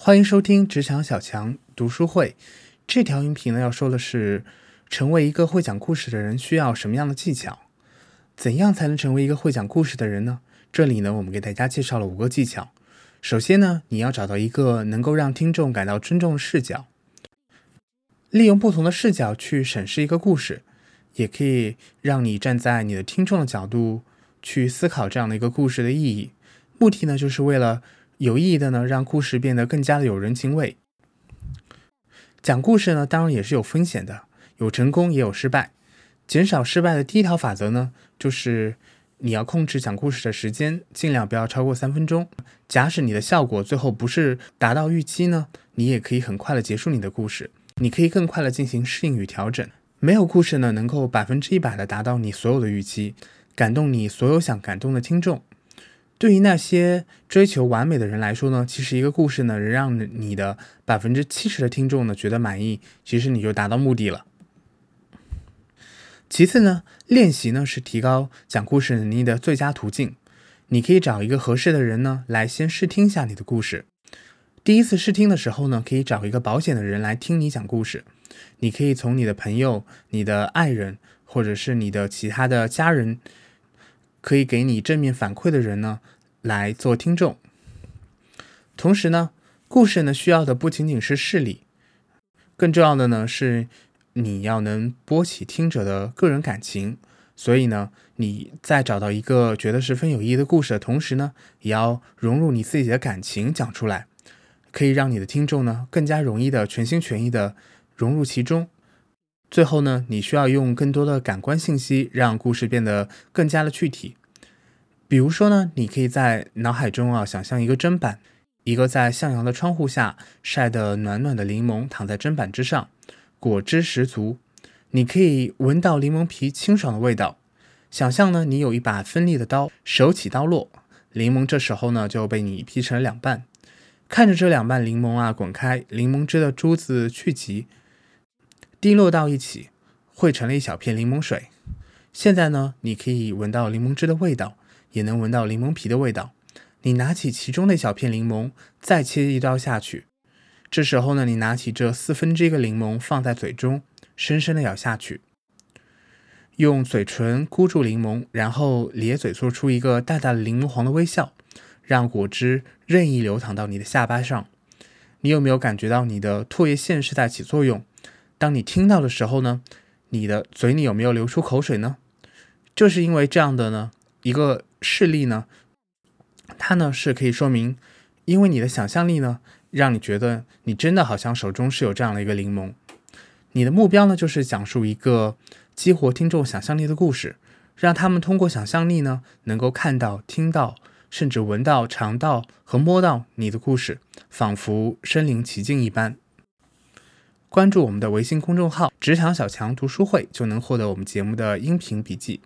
欢迎收听职场小强读书会。这条音频呢，要说的是，成为一个会讲故事的人需要什么样的技巧？怎样才能成为一个会讲故事的人呢？这里呢，我们给大家介绍了五个技巧。首先呢，你要找到一个能够让听众感到尊重的视角，利用不同的视角去审视一个故事，也可以让你站在你的听众的角度去思考这样的一个故事的意义。目的呢，就是为了。有意义的呢，让故事变得更加的有人情味。讲故事呢，当然也是有风险的，有成功也有失败。减少失败的第一条法则呢，就是你要控制讲故事的时间，尽量不要超过三分钟。假使你的效果最后不是达到预期呢，你也可以很快的结束你的故事，你可以更快的进行适应与调整。没有故事呢，能够百分之一百的达到你所有的预期，感动你所有想感动的听众。对于那些追求完美的人来说呢，其实一个故事呢，能让你的百分之七十的听众呢觉得满意，其实你就达到目的了。其次呢，练习呢是提高讲故事能力的最佳途径。你可以找一个合适的人呢来先试听一下你的故事。第一次试听的时候呢，可以找一个保险的人来听你讲故事。你可以从你的朋友、你的爱人，或者是你的其他的家人。可以给你正面反馈的人呢，来做听众。同时呢，故事呢需要的不仅仅是视力，更重要的呢是你要能拨起听者的个人感情。所以呢，你在找到一个觉得十分有意义的故事的同时呢，也要融入你自己的感情讲出来，可以让你的听众呢更加容易的全心全意的融入其中。最后呢，你需要用更多的感官信息，让故事变得更加的具体。比如说呢，你可以在脑海中啊想象一个砧板，一个在向阳的窗户下晒得暖暖的柠檬躺在砧板之上，果汁十足。你可以闻到柠檬皮清爽的味道。想象呢，你有一把锋利的刀，手起刀落，柠檬这时候呢就被你劈成了两半。看着这两半柠檬啊滚开，柠檬汁的珠子聚集。滴落到一起，汇成了一小片柠檬水。现在呢，你可以闻到柠檬汁的味道，也能闻到柠檬皮的味道。你拿起其中的一小片柠檬，再切一刀下去。这时候呢，你拿起这四分之一个柠檬放在嘴中，深深的咬下去，用嘴唇箍住柠檬，然后咧嘴做出一个大大的柠檬黄的微笑，让果汁任意流淌到你的下巴上。你有没有感觉到你的唾液腺是在起作用？当你听到的时候呢，你的嘴里有没有流出口水呢？就是因为这样的呢一个事例呢，它呢是可以说明，因为你的想象力呢，让你觉得你真的好像手中是有这样的一个柠檬。你的目标呢，就是讲述一个激活听众想象力的故事，让他们通过想象力呢，能够看到、听到，甚至闻到、尝到和摸到你的故事，仿佛身临其境一般。关注我们的微信公众号“职场小强读书会”，就能获得我们节目的音频笔记。